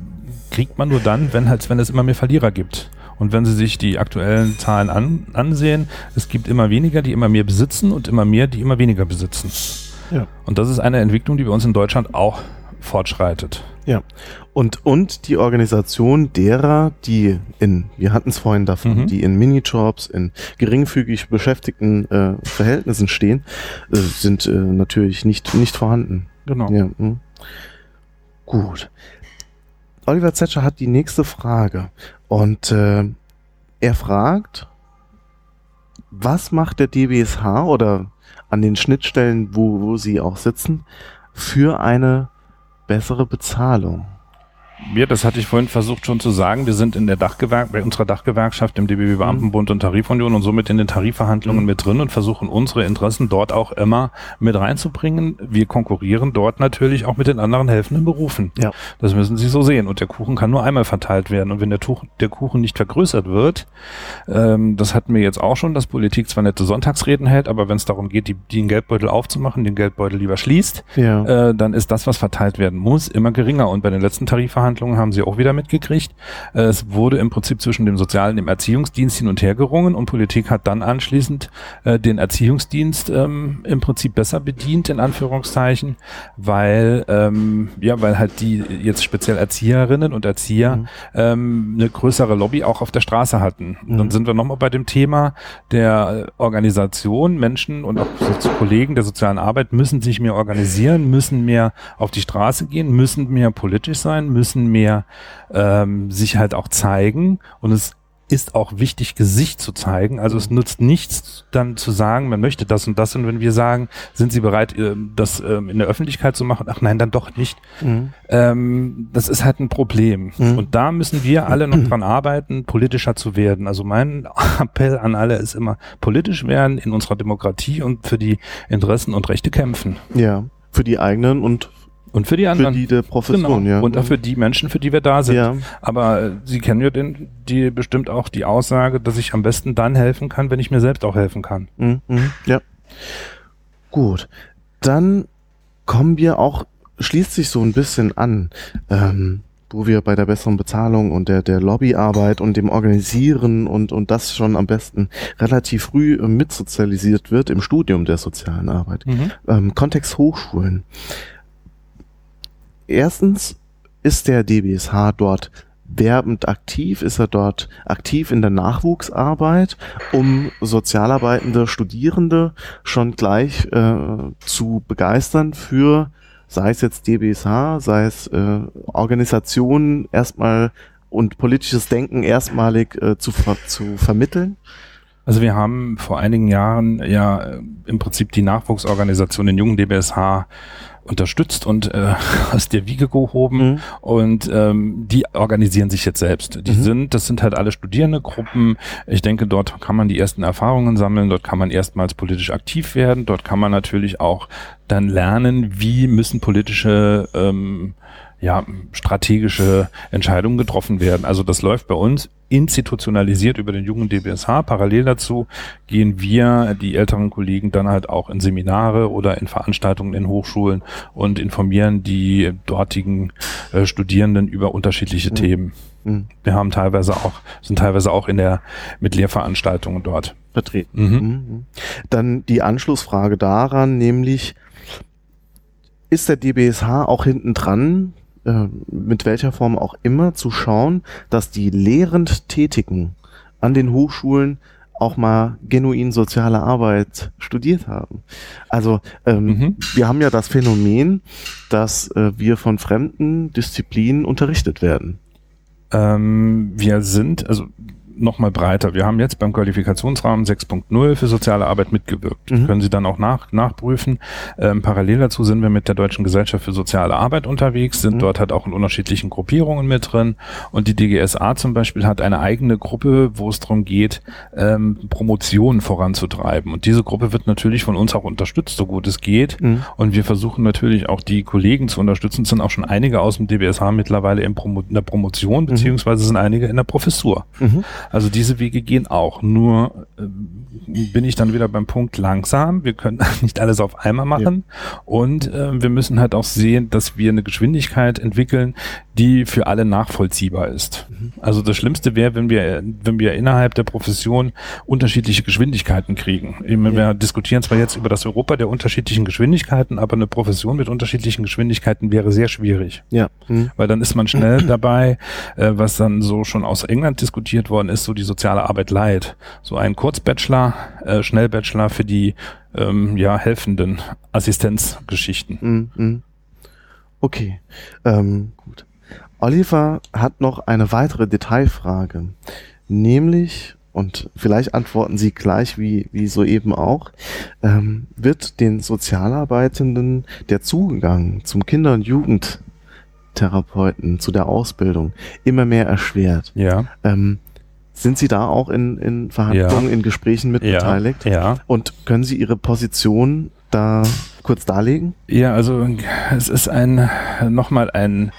kriegt man nur dann, wenn halt, wenn es immer mehr Verlierer gibt. Und wenn Sie sich die aktuellen Zahlen an, ansehen, es gibt immer weniger, die immer mehr besitzen und immer mehr, die immer weniger besitzen. Ja. Und das ist eine Entwicklung, die bei uns in Deutschland auch fortschreitet. Ja. Und, und die Organisation derer, die in, wir hatten es vorhin davon, mhm. die in Minijobs, in geringfügig beschäftigten äh, Verhältnissen stehen, äh, sind äh, natürlich nicht, nicht vorhanden. Genau. Ja, hm. Gut. Oliver Zetscher hat die nächste Frage und äh, er fragt, was macht der DBSH oder an den Schnittstellen, wo, wo sie auch sitzen, für eine bessere Bezahlung? Ja, das hatte ich vorhin versucht schon zu sagen. Wir sind in der Dachgewerk bei unserer Dachgewerkschaft im DBB Beamtenbund und Tarifunion und somit in den Tarifverhandlungen mhm. mit drin und versuchen unsere Interessen dort auch immer mit reinzubringen. Wir konkurrieren dort natürlich auch mit den anderen helfenden Berufen. Ja. Das müssen Sie so sehen. Und der Kuchen kann nur einmal verteilt werden. Und wenn der, Tuch, der Kuchen nicht vergrößert wird, ähm, das hatten wir jetzt auch schon, dass Politik zwar nette Sonntagsreden hält, aber wenn es darum geht, die, den Geldbeutel aufzumachen, den Geldbeutel lieber schließt, ja. äh, dann ist das, was verteilt werden muss, immer geringer. Und bei den letzten Tarifverhandlungen Verhandlungen haben sie auch wieder mitgekriegt. Es wurde im Prinzip zwischen dem Sozialen und dem Erziehungsdienst hin und her gerungen und Politik hat dann anschließend äh, den Erziehungsdienst ähm, im Prinzip besser bedient, in Anführungszeichen, weil, ähm, ja, weil halt die jetzt speziell Erzieherinnen und Erzieher mhm. ähm, eine größere Lobby auch auf der Straße hatten. Mhm. Dann sind wir nochmal bei dem Thema der Organisation. Menschen und auch so Kollegen der sozialen Arbeit müssen sich mehr organisieren, müssen mehr auf die Straße gehen, müssen mehr politisch sein, müssen müssen mehr ähm, sich halt auch zeigen und es ist auch wichtig, Gesicht zu zeigen. Also es nutzt nichts, dann zu sagen, man möchte das und das. Und wenn wir sagen, sind Sie bereit, ähm, das ähm, in der Öffentlichkeit zu machen? Ach nein, dann doch nicht. Mhm. Ähm, das ist halt ein Problem. Mhm. Und da müssen wir alle noch dran arbeiten, politischer zu werden. Also mein Appell an alle ist immer, politisch werden in unserer Demokratie und für die Interessen und Rechte kämpfen. Ja, für die eigenen und und für die anderen. Für die der Profession, genau. ja. Und auch für die Menschen, für die wir da sind. Ja. Aber äh, Sie kennen ja den, die bestimmt auch die Aussage, dass ich am besten dann helfen kann, wenn ich mir selbst auch helfen kann. Mhm, mhm. ja. Gut. Dann kommen wir auch schließt sich so ein bisschen an. Ähm, wo wir bei der besseren Bezahlung und der, der Lobbyarbeit und dem Organisieren und, und das schon am besten relativ früh äh, mitsozialisiert wird im Studium der sozialen Arbeit. Mhm. Ähm, Kontext Hochschulen. Erstens ist der DBSH dort werbend aktiv, ist er dort aktiv in der Nachwuchsarbeit, um sozialarbeitende Studierende schon gleich äh, zu begeistern für sei es jetzt DBSH, sei es äh, Organisationen erstmal und politisches Denken erstmalig äh, zu, ver zu vermitteln? Also wir haben vor einigen Jahren ja äh, im Prinzip die Nachwuchsorganisation den jungen DBSH unterstützt und äh, aus der Wiege gehoben mhm. und ähm, die organisieren sich jetzt selbst. Die mhm. sind, das sind halt alle Studierendegruppen. Ich denke, dort kann man die ersten Erfahrungen sammeln, dort kann man erstmals politisch aktiv werden, dort kann man natürlich auch dann lernen, wie müssen politische ähm, ja, strategische Entscheidungen getroffen werden. Also das läuft bei uns institutionalisiert über den jungen DBSH. Parallel dazu gehen wir, die älteren Kollegen, dann halt auch in Seminare oder in Veranstaltungen in Hochschulen und informieren die dortigen äh, Studierenden über unterschiedliche mhm. Themen. Mhm. Wir haben teilweise auch, sind teilweise auch in der, mit Lehrveranstaltungen dort. Vertreten. Mhm. mhm. Dann die Anschlussfrage daran, nämlich, ist der DBSH auch hinten dran äh, mit welcher Form auch immer, zu schauen, dass die lehrend Tätigen an den Hochschulen auch mal genuin soziale Arbeit studiert haben. Also ähm, mhm. wir haben ja das Phänomen, dass äh, wir von fremden Disziplinen unterrichtet werden. Ähm, wir sind, also nochmal breiter. Wir haben jetzt beim Qualifikationsrahmen 6.0 für soziale Arbeit mitgewirkt. Mhm. Können Sie dann auch nach, nachprüfen. Ähm, parallel dazu sind wir mit der Deutschen Gesellschaft für soziale Arbeit unterwegs, sind mhm. dort halt auch in unterschiedlichen Gruppierungen mit drin. Und die DGSA zum Beispiel hat eine eigene Gruppe, wo es darum geht, ähm, Promotionen voranzutreiben. Und diese Gruppe wird natürlich von uns auch unterstützt, so gut es geht. Mhm. Und wir versuchen natürlich auch die Kollegen zu unterstützen. Es sind auch schon einige aus dem DBSH mittlerweile in, Promo in der Promotion, mhm. beziehungsweise sind einige in der Professur. Mhm. Also diese Wege gehen auch. Nur äh, bin ich dann wieder beim Punkt langsam. Wir können nicht alles auf einmal machen. Ja. Und äh, wir müssen halt auch sehen, dass wir eine Geschwindigkeit entwickeln, die für alle nachvollziehbar ist. Mhm. Also das Schlimmste wäre, wenn wir, wenn wir innerhalb der Profession unterschiedliche Geschwindigkeiten kriegen. Ja. Wir diskutieren zwar jetzt über das Europa der unterschiedlichen Geschwindigkeiten, aber eine Profession mit unterschiedlichen Geschwindigkeiten wäre sehr schwierig. Ja. Mhm. Weil dann ist man schnell dabei, äh, was dann so schon aus England diskutiert worden ist, so die soziale Arbeit leid. So ein Kurzbachelor, äh, Schnellbachelor für die ähm, ja helfenden Assistenzgeschichten. Mhm. mhm. Okay, ähm, gut. Oliver hat noch eine weitere Detailfrage, nämlich, und vielleicht antworten Sie gleich wie, wie soeben auch, ähm, wird den Sozialarbeitenden der Zugang zum Kinder- und Jugendtherapeuten, zu der Ausbildung immer mehr erschwert? Ja. Ähm, sind Sie da auch in, in Verhandlungen, ja. in Gesprächen mit ja. beteiligt? Ja. Und können Sie Ihre Position da kurz darlegen? Ja, also es ist ein nochmal ein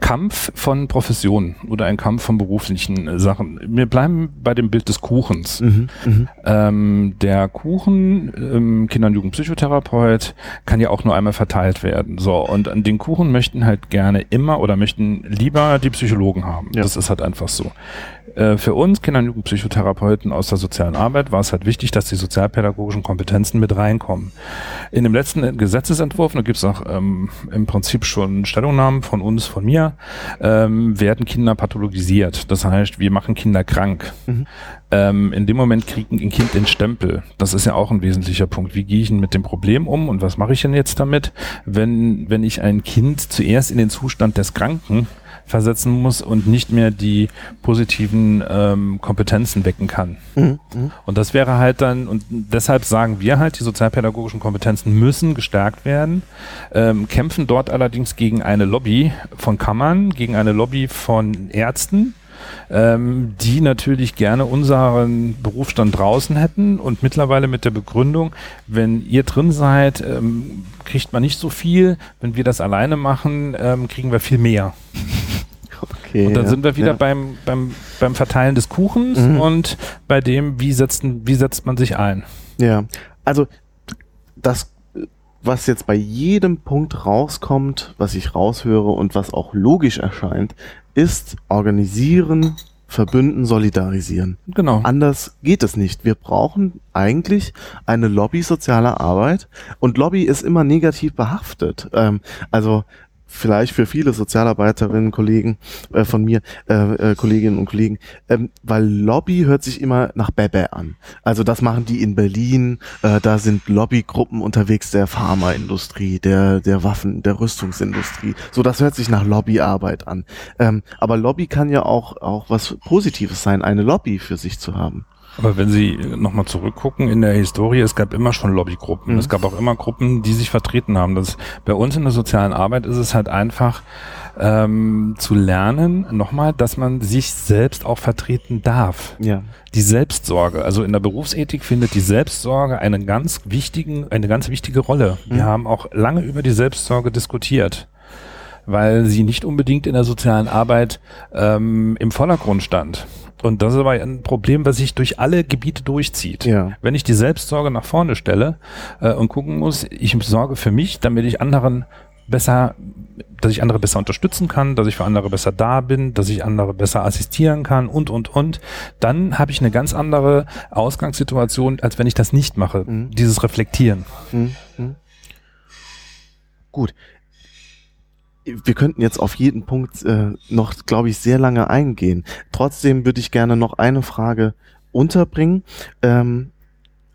Kampf von Professionen oder ein Kampf von beruflichen Sachen. Wir bleiben bei dem Bild des Kuchens. Mhm, mh. ähm, der Kuchen, ähm, Kinder- und Jugendpsychotherapeut, kann ja auch nur einmal verteilt werden. So, und an den Kuchen möchten halt gerne immer oder möchten lieber die Psychologen haben. Ja. Das ist halt einfach so. Äh, für uns Kinder- und Jugendpsychotherapeuten aus der sozialen Arbeit war es halt wichtig, dass die sozialpädagogischen Kompetenzen mit reinkommen. In dem letzten Gesetzesentwurf, da gibt es auch ähm, im Prinzip schon Stellungnahmen von uns, von mir, ähm, werden Kinder pathologisiert. Das heißt, wir machen Kinder krank. Mhm. Ähm, in dem Moment kriegen ein Kind den Stempel. Das ist ja auch ein wesentlicher Punkt. Wie gehe ich denn mit dem Problem um und was mache ich denn jetzt damit, wenn, wenn ich ein Kind zuerst in den Zustand des Kranken versetzen muss und nicht mehr die positiven ähm, Kompetenzen wecken kann. Mhm. Mhm. Und das wäre halt dann, und deshalb sagen wir halt, die sozialpädagogischen Kompetenzen müssen gestärkt werden, ähm, kämpfen dort allerdings gegen eine Lobby von Kammern, gegen eine Lobby von Ärzten, ähm, die natürlich gerne unseren Berufsstand draußen hätten und mittlerweile mit der Begründung, wenn ihr drin seid, ähm, kriegt man nicht so viel, wenn wir das alleine machen, ähm, kriegen wir viel mehr. Okay, und dann ja, sind wir wieder ja. beim, beim, beim Verteilen des Kuchens mhm. und bei dem, wie, setzen, wie setzt man sich ein. Ja, also das was jetzt bei jedem Punkt rauskommt, was ich raushöre und was auch logisch erscheint, ist organisieren, verbünden, solidarisieren. Genau. Anders geht es nicht. Wir brauchen eigentlich eine Lobby sozialer Arbeit und Lobby ist immer negativ behaftet. Ähm, also vielleicht für viele Sozialarbeiterinnen, Kollegen äh, von mir, äh, äh, Kolleginnen und Kollegen, ähm, weil Lobby hört sich immer nach Bebe an. Also das machen die in Berlin, äh, da sind Lobbygruppen unterwegs der Pharmaindustrie, der, der Waffen, der Rüstungsindustrie. So, das hört sich nach Lobbyarbeit an. Ähm, aber Lobby kann ja auch, auch was Positives sein, eine Lobby für sich zu haben. Aber wenn Sie nochmal zurückgucken in der Historie, es gab immer schon Lobbygruppen. Mhm. Es gab auch immer Gruppen, die sich vertreten haben. Das, bei uns in der sozialen Arbeit ist es halt einfach ähm, zu lernen, nochmal, dass man sich selbst auch vertreten darf. Ja. Die Selbstsorge, also in der Berufsethik findet die Selbstsorge einen ganz wichtigen, eine ganz wichtige Rolle. Wir Mhm. haben auch lange über die Selbstsorge diskutiert weil sie nicht unbedingt in der sozialen Arbeit ähm, im Vordergrund stand. Und das ist aber ein Problem, was sich durch alle Gebiete durchzieht. Ja. Wenn ich die Selbstsorge nach vorne stelle äh, und gucken muss, ich sorge für mich, damit ich anderen besser, dass ich andere besser unterstützen kann, dass ich für andere besser da bin, dass ich andere besser assistieren kann und, und, und, dann habe ich eine ganz andere Ausgangssituation, als wenn ich das nicht mache. Mhm. Dieses Reflektieren. Hm, hm. Gut. Wir könnten jetzt auf jeden Punkt äh, noch, glaube ich, sehr lange eingehen. Trotzdem würde ich gerne noch eine Frage unterbringen. Ähm,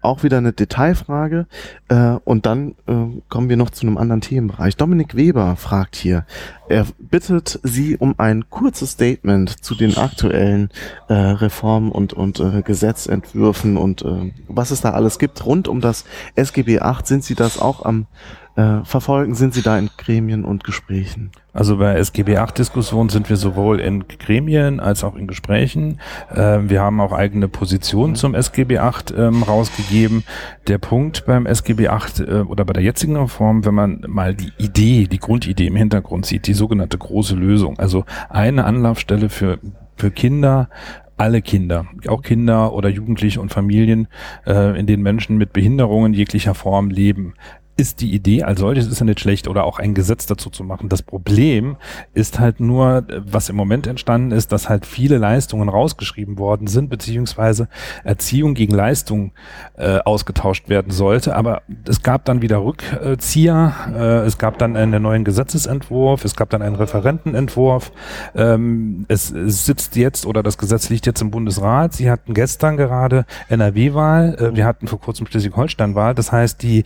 auch wieder eine Detailfrage. Äh, und dann äh, kommen wir noch zu einem anderen Themenbereich. Dominik Weber fragt hier. Er bittet Sie um ein kurzes Statement zu den aktuellen äh, Reformen und, und äh, Gesetzentwürfen und äh, was es da alles gibt rund um das SGB 8. Sind Sie das auch am äh, verfolgen? Sind Sie da in Gremien und Gesprächen? Also bei SGB 8 Diskussionen sind wir sowohl in Gremien als auch in Gesprächen. Ähm, wir haben auch eigene Positionen zum SGB 8 ähm, rausgegeben. Der Punkt beim SGB 8 äh, oder bei der jetzigen Reform, wenn man mal die Idee, die Grundidee im Hintergrund sieht, die sogenannte große Lösung, also eine Anlaufstelle für für Kinder, alle Kinder, auch Kinder oder Jugendliche und Familien, äh, in denen Menschen mit Behinderungen jeglicher Form leben ist die Idee als solches ist ja nicht schlecht oder auch ein Gesetz dazu zu machen. Das Problem ist halt nur, was im Moment entstanden ist, dass halt viele Leistungen rausgeschrieben worden sind, beziehungsweise Erziehung gegen Leistung äh, ausgetauscht werden sollte. Aber es gab dann wieder Rückzieher, äh, es gab dann einen neuen Gesetzesentwurf, es gab dann einen Referentenentwurf. Ähm, es, sitzt jetzt oder das Gesetz liegt jetzt im Bundesrat. Sie hatten gestern gerade NRW-Wahl, äh, wir hatten vor kurzem Schleswig-Holstein-Wahl. Das heißt, die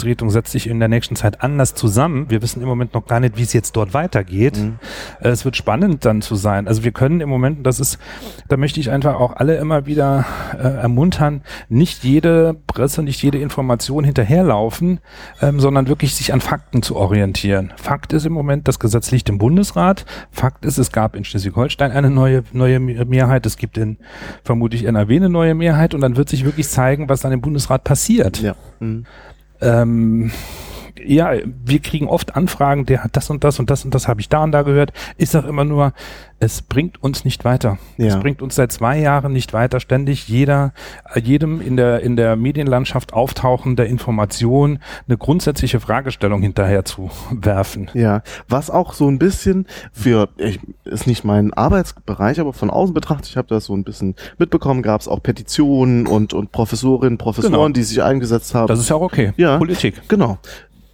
Ländervertretung setzt sich in der nächsten Zeit anders zusammen. Wir wissen im Moment noch gar nicht, wie es jetzt dort weitergeht. Mhm. Äh, Es wird spannend dann zu sein. Also wir können im Moment, das ist, da möchte ich einfach auch alle immer wieder äh, ermuntern, nicht jede Presse, nicht jede Information hinterherlaufen, ähm, sondern wirklich sich an Fakten zu orientieren. Fakt ist im Moment, das Gesetz liegt im Bundesrat. Fakt ist, es gab in Schleswig-Holstein eine neue, neue Mehrheit. Es gibt in vermutlich NRW eine neue Mehrheit und dann wird sich wirklich zeigen, was dann im Bundesrat passiert. Ja. Mhm. Ähm, ja, wir kriegen oft Anfragen, der hat das und das und das und das habe ich da und da gehört. Ich sage immer nur, es bringt uns nicht weiter. Ja. Es bringt uns seit zwei Jahren nicht weiter. Ständig jeder, jedem in der in der Medienlandschaft auftauchender Information eine grundsätzliche Fragestellung hinterher zu werfen. Ja, was auch so ein bisschen für, ich, ist nicht mein Arbeitsbereich, aber von außen betrachtet, ich habe das so ein bisschen mitbekommen, gab es auch Petitionen und, und Professorinnen, Professoren, Genau. die sich eingesetzt haben. Das ist ja auch okay. Ja. Politik. Genau.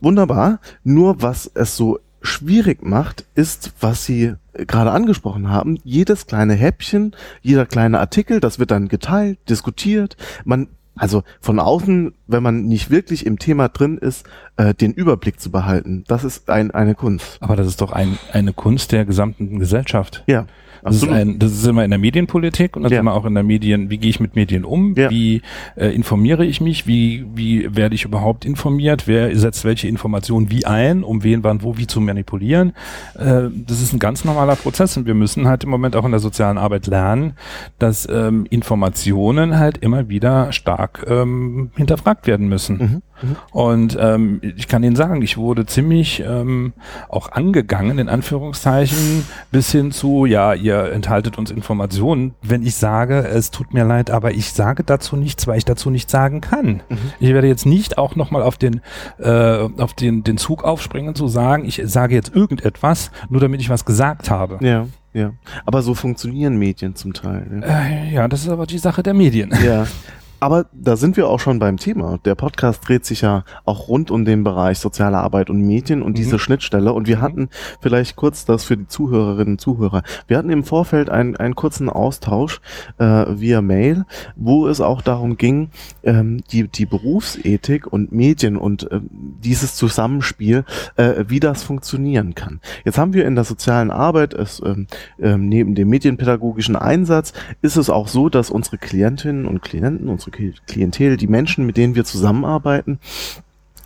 Wunderbar. Nur was es so schwierig macht, ist, was Sie gerade angesprochen haben. Jedes kleine Häppchen, jeder kleine Artikel, das wird dann geteilt, diskutiert. Man, also von außen, wenn man nicht wirklich im Thema drin ist, äh, den Überblick zu behalten. Das ist ein, eine Kunst. Aber das ist doch ein, eine Kunst der gesamten Gesellschaft. Ja, Das ist, ein, das ist immer in der Medienpolitik und das Ja. ist immer auch in der Medien, wie gehe ich mit Medien um, Ja. wie äh, informiere ich mich, wie, wie werde ich überhaupt informiert, wer setzt welche Informationen wie ein, um wen, wann, wo, wie zu manipulieren. Äh, das ist ein ganz normaler Prozess und wir müssen halt im Moment auch in der sozialen Arbeit lernen, dass ähm, Informationen halt immer wieder stark ähm, hinterfragt werden müssen. Mhm. Mhm. Und ähm, ich kann Ihnen sagen, ich wurde ziemlich ähm, auch angegangen, in Anführungszeichen, bis hin zu, ja, ihr enthaltet uns Informationen, wenn ich sage, es tut mir leid, aber ich sage dazu nichts, weil ich dazu nichts sagen kann. Mhm. Ich werde jetzt nicht auch nochmal auf den, äh, auf den, den Zug aufspringen zu sagen, ich sage jetzt irgendetwas, nur damit ich was gesagt habe. Ja. Ja, aber so funktionieren Medien zum Teil. Ne? Äh, ja, das ist aber die Sache der Medien. Ja, Aber da sind wir auch schon beim Thema. Der Podcast dreht sich ja auch rund um den Bereich soziale Arbeit und Medien und mhm. diese Schnittstelle. Und wir mhm. hatten vielleicht kurz das für die Zuhörerinnen und Zuhörer. Wir hatten im Vorfeld einen, einen kurzen Austausch äh, via Mail, wo es auch darum ging, ähm, die, die Berufsethik und Medien und äh, dieses Zusammenspiel, äh, wie das funktionieren kann. Jetzt haben wir in der sozialen Arbeit, es, ähm, äh, neben dem medienpädagogischen Einsatz, ist es auch so, dass unsere Klientinnen und Klienten, unsere unsere Klientel, die Menschen, mit denen wir zusammenarbeiten,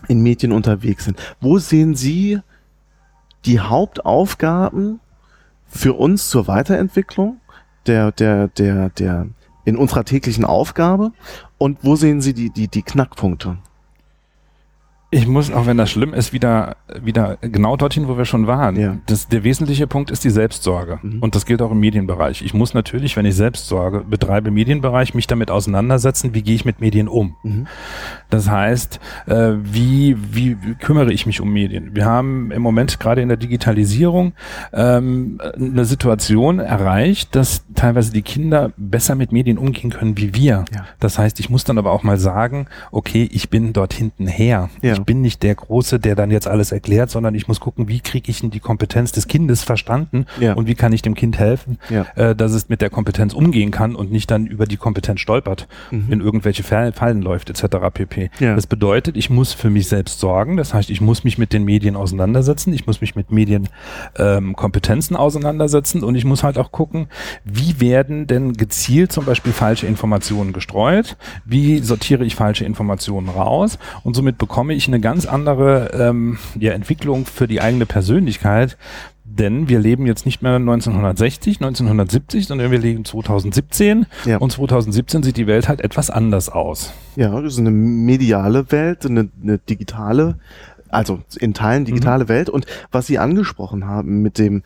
in Medien unterwegs sind. Wo sehen Sie die Hauptaufgaben für uns zur Weiterentwicklung der, der, der, der, in unserer täglichen Aufgabe? Und wo sehen Sie die, die, die Knackpunkte? Ich muss, auch wenn das schlimm ist, wieder, wieder genau dorthin, wo wir schon waren. Ja. Das, der wesentliche Punkt ist die Selbstsorge. Mhm. Und das gilt auch im Medienbereich. Ich muss natürlich, wenn ich Selbstsorge betreibe, Medienbereich, mich damit auseinandersetzen, wie gehe ich mit Medien um. Mhm. Das heißt, äh, wie, wie, kümmere ich mich um Medien? Wir haben im Moment gerade in der Digitalisierung ähm, eine Situation erreicht, dass teilweise die Kinder besser mit Medien umgehen können wie wir. Ja. Das heißt, ich muss dann aber auch mal sagen, okay, ich bin dort hinten her. Ja ich bin nicht der Große, der dann jetzt alles erklärt, sondern ich muss gucken, wie kriege ich denn die Kompetenz des Kindes verstanden ja. und wie kann ich dem Kind helfen, ja. äh, dass es mit der Kompetenz umgehen kann und nicht dann über die Kompetenz stolpert, mhm. in irgendwelche Fallen läuft etc. pp. Ja. Das bedeutet, ich muss für mich selbst sorgen, das heißt, ich muss mich mit den Medien auseinandersetzen, ich muss mich mit Medienkompetenzen ähm, auseinandersetzen und ich muss halt auch gucken, wie werden denn gezielt zum Beispiel falsche Informationen gestreut, wie sortiere ich falsche Informationen raus und somit bekomme ich eine ganz andere ähm, ja, Entwicklung für die eigene Persönlichkeit, denn wir leben jetzt nicht mehr 1960, 1970, sondern wir leben 2017 ja. und 2017 sieht die Welt halt etwas anders aus. Ja, das ist eine mediale Welt, eine, eine digitale, also in Teilen digitale mhm. Welt und was Sie angesprochen haben mit dem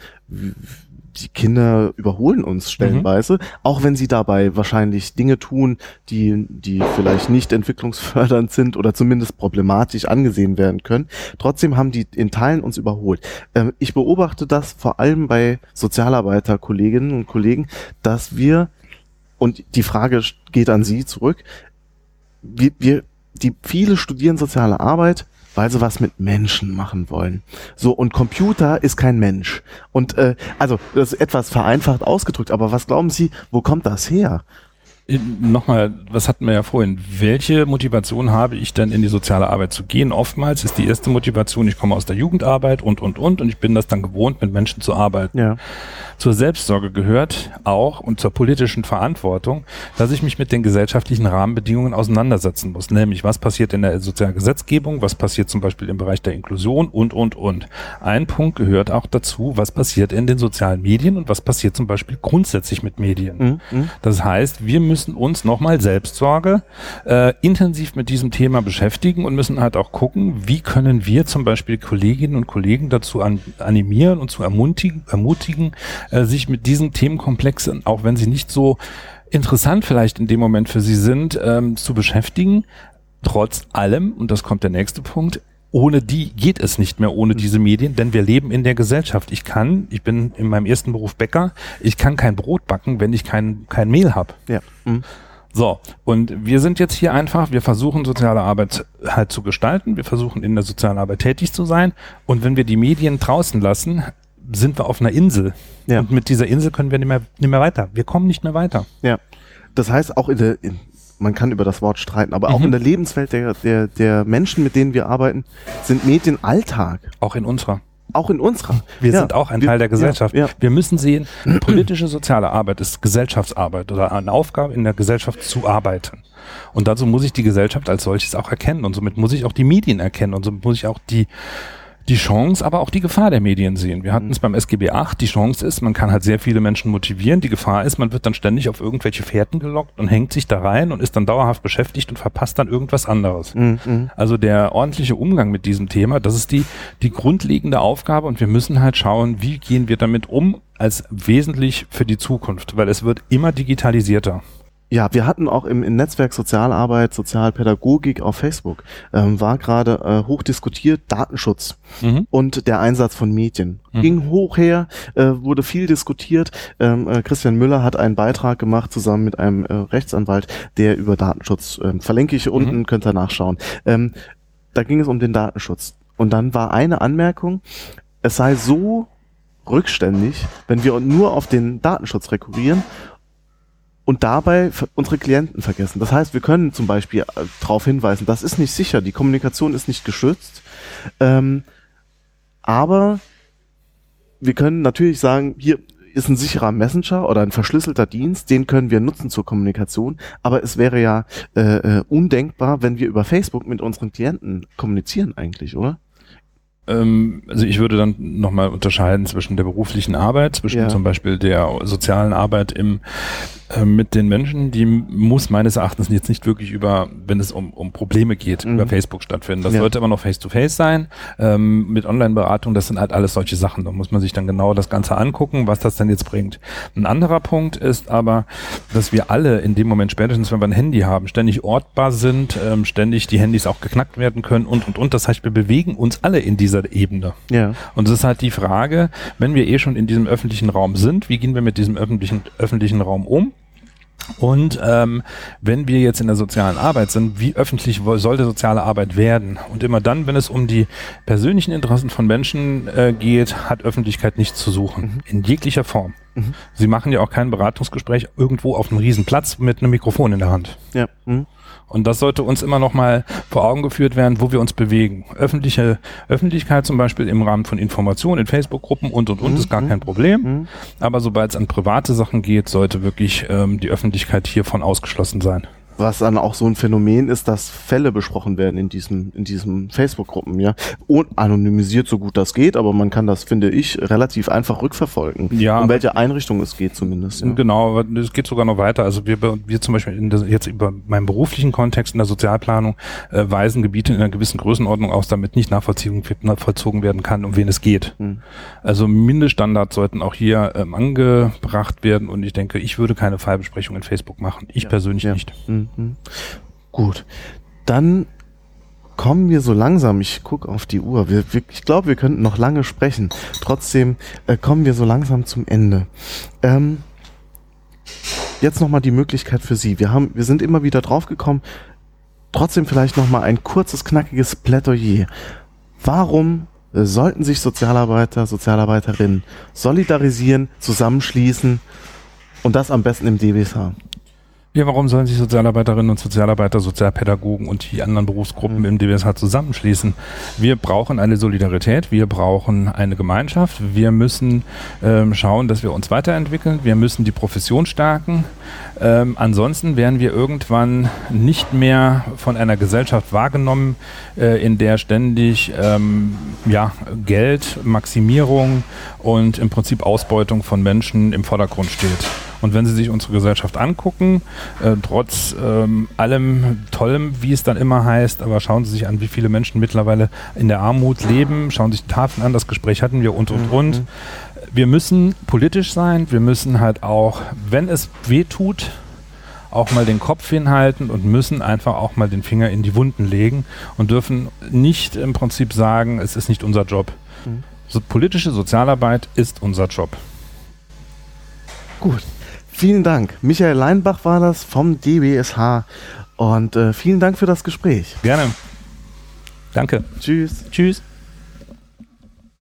die Kinder überholen uns stellenweise, mhm. auch wenn sie dabei wahrscheinlich Dinge tun, die, die vielleicht nicht entwicklungsfördernd sind oder zumindest problematisch angesehen werden können. Trotzdem haben die in Teilen uns überholt. Ähm, ich beobachte das vor allem bei Sozialarbeiter, Kolleginnen und Kollegen, dass wir, und die Frage geht an Sie zurück, wir, wir die viele studieren soziale Arbeit, weil sie was mit Menschen machen wollen. So, und Computer ist kein Mensch. Und äh, also, das ist etwas vereinfacht ausgedrückt, aber was glauben Sie, wo kommt das her? Nochmal, was hatten wir ja vorhin? Welche Motivation habe ich denn in die soziale Arbeit zu gehen? Oftmals ist die erste Motivation, ich komme aus der Jugendarbeit und, und, und, und ich bin das dann gewohnt, mit Menschen zu arbeiten. Ja. Zur Selbstsorge gehört auch und zur politischen Verantwortung, dass ich mich mit den gesellschaftlichen Rahmenbedingungen auseinandersetzen muss. Nämlich, was passiert in der sozialen Gesetzgebung, was passiert zum Beispiel im Bereich der Inklusion und, und, und. Ein Punkt gehört auch dazu, was passiert in den sozialen Medien und was passiert zum Beispiel grundsätzlich mit Medien. Mhm. mhm. Das heißt, wir müssen müssen uns nochmal Selbstsorge äh, intensiv mit diesem Thema beschäftigen und müssen halt auch gucken, wie können wir zum Beispiel Kolleginnen und Kollegen dazu an, animieren und zu ermutigen, ermutigen äh, sich mit diesen Themenkomplexen, auch wenn sie nicht so interessant vielleicht in dem Moment für sie sind, ähm, zu beschäftigen. Trotz allem, und das kommt der nächste Punkt, ohne die geht es nicht mehr ohne diese Medien, denn wir leben in der Gesellschaft. Ich kann, ich bin in meinem ersten Beruf Bäcker, ich kann kein Brot backen, wenn ich kein, kein Mehl habe. Ja. Mhm. So, und wir sind jetzt hier einfach, wir versuchen soziale Arbeit halt zu gestalten, wir versuchen in der sozialen Arbeit tätig zu sein und wenn wir die Medien draußen lassen, sind wir auf einer Insel. Ja. Und mit dieser Insel können wir nicht mehr, nicht mehr weiter. Wir kommen nicht mehr weiter. Ja. Das heißt, auch in der, in, man kann über das Wort streiten, aber mhm. auch in der Lebenswelt der, der, der Menschen, mit denen wir arbeiten, sind Medien Alltag. Auch in unserer. Auch in unserer. Wir ja. sind auch ein wir, Teil der Gesellschaft. Ja, ja. Wir müssen sehen, politische soziale Arbeit ist Gesellschaftsarbeit oder eine Aufgabe in der Gesellschaft zu arbeiten. Und dazu muss ich die Gesellschaft als solches auch erkennen und somit muss ich auch die Medien erkennen und somit muss ich auch die die Chance, aber auch die Gefahr der Medien sehen. Wir hatten es beim SGB 8. Die Chance ist, man kann halt sehr viele Menschen motivieren. Die Gefahr ist, man wird dann ständig auf irgendwelche Fährten gelockt und hängt sich da rein und ist dann dauerhaft beschäftigt und verpasst dann irgendwas anderes. Mhm. Also der ordentliche Umgang mit diesem Thema, das ist die, die grundlegende Aufgabe und wir müssen halt schauen, wie gehen wir damit um als wesentlich für die Zukunft, weil es wird immer digitalisierter. Ja, wir hatten auch im, im Netzwerk Sozialarbeit, Sozialpädagogik auf Facebook, ähm, war gerade äh, hoch diskutiert Datenschutz Mhm. und der Einsatz von Medien. Mhm. Ging hoch her, äh, wurde viel diskutiert. Ähm, äh, Christian Müller hat einen Beitrag gemacht zusammen mit einem äh, Rechtsanwalt, der über Datenschutz, ähm, verlinke ich unten, könnt ihr nachschauen. Ähm, da ging es um den Datenschutz. Und dann war eine Anmerkung, es sei so rückständig, wenn wir nur auf den Datenschutz rekurrieren und dabei unsere Klienten vergessen. Das heißt, wir können zum Beispiel äh, darauf hinweisen, das ist nicht sicher, die Kommunikation ist nicht geschützt, ähm, aber wir können natürlich sagen, hier ist ein sicherer Messenger oder ein verschlüsselter Dienst, den können wir nutzen zur Kommunikation, aber es wäre ja äh, äh, undenkbar, wenn wir über Facebook mit unseren Klienten kommunizieren eigentlich, oder? Ähm, also ich würde dann nochmal unterscheiden zwischen der beruflichen Arbeit, zwischen Ja. zum Beispiel der sozialen Arbeit im, äh, mit den Menschen, die muss meines Erachtens jetzt nicht wirklich über, wenn es um, um Probleme geht, Mhm. über Facebook stattfinden. Das Ja. sollte immer noch face-to-face sein. Ähm, mit Online-Beratung, das sind halt alles solche Sachen. Da muss man sich dann genau das Ganze angucken, was das denn jetzt bringt. Ein anderer Punkt ist aber, dass wir alle in dem Moment spätestens, wenn wir ein Handy haben, ständig ortbar sind, ähm, ständig die Handys auch geknackt werden können und, und, und. Das heißt, wir bewegen uns alle in dieser Ebene. Ja. Und es ist halt die Frage, wenn wir eh schon in diesem öffentlichen Raum sind, wie gehen wir mit diesem öffentlichen, öffentlichen Raum um? Und ähm, wenn wir jetzt in der sozialen Arbeit sind, wie öffentlich sollte soziale Arbeit werden? Und immer dann, wenn es um die persönlichen Interessen von Menschen äh, geht, hat Öffentlichkeit nichts zu suchen. In jeglicher Form. Mhm. Sie machen ja auch kein Beratungsgespräch irgendwo auf einem Riesenplatz mit einem Mikrofon in der Hand. Ja. Hm. Und das sollte uns immer noch mal vor Augen geführt werden, wo wir uns bewegen. Öffentliche Öffentlichkeit zum Beispiel im Rahmen von Informationen in Facebook-Gruppen und und und ist gar kein Problem. Mhm. Aber sobald es an private Sachen geht, sollte wirklich ähm, die Öffentlichkeit hiervon ausgeschlossen sein. Was dann auch so ein Phänomen ist, dass Fälle besprochen werden in diesem, in diesem Facebook-Gruppen, ja. Und anonymisiert so gut das geht, aber man kann das, finde ich, relativ einfach rückverfolgen. Ja, Um welche Einrichtung es geht zumindest. Ja. Genau, aber es geht sogar noch weiter. Also wir, wir zum Beispiel in der, jetzt über meinen beruflichen Kontext in der Sozialplanung äh, weisen Gebiete in einer gewissen Größenordnung aus, damit nicht nachvollzogen werden kann, um wen es geht. Hm. Also Mindeststandards sollten auch hier ähm, angebracht werden und ich denke, ich würde keine Fallbesprechung in Facebook machen. Ich persönlich Ja. nicht. Mhm. Gut. Dann kommen wir so langsam, ich gucke auf die Uhr, wir, wir, ich glaube, wir könnten noch lange sprechen. Trotzdem äh, kommen wir so langsam zum Ende. Ähm, jetzt nochmal die Möglichkeit für Sie. Wir, haben, wir sind immer wieder draufgekommen. Trotzdem vielleicht nochmal ein kurzes, knackiges Plädoyer. Warum sollten sich Sozialarbeiter, Sozialarbeiterinnen solidarisieren, zusammenschließen und das am besten im DBSH? Ja, warum sollen sich Sozialarbeiterinnen und Sozialarbeiter, Sozialpädagogen und die anderen Berufsgruppen Mhm. im DBSH zusammenschließen? Wir brauchen eine Solidarität, wir brauchen eine Gemeinschaft, wir müssen ähm, schauen, dass wir uns weiterentwickeln, wir müssen die Profession stärken. Ähm, ansonsten werden wir irgendwann nicht mehr von einer Gesellschaft wahrgenommen, äh, in der ständig ähm, ja, Geld, Maximierung und im Prinzip Ausbeutung von Menschen im Vordergrund steht. Und wenn Sie sich unsere Gesellschaft angucken, äh, trotz ähm, allem Tollem, wie es dann immer heißt, aber schauen Sie sich an, wie viele Menschen mittlerweile in der Armut leben, schauen Sie sich die Tafeln an, das Gespräch hatten wir und und und. Wir müssen politisch sein, wir müssen halt auch, wenn es weh tut, auch mal den Kopf hinhalten und müssen einfach auch mal den Finger in die Wunden legen und dürfen nicht im Prinzip sagen, es ist nicht unser Job. Mhm. So, politische Sozialarbeit ist unser Job. Gut. Vielen Dank. Michael Leinbach war das vom DBSH. Und äh, vielen Dank für das Gespräch. Gerne. Danke. Tschüss. Tschüss.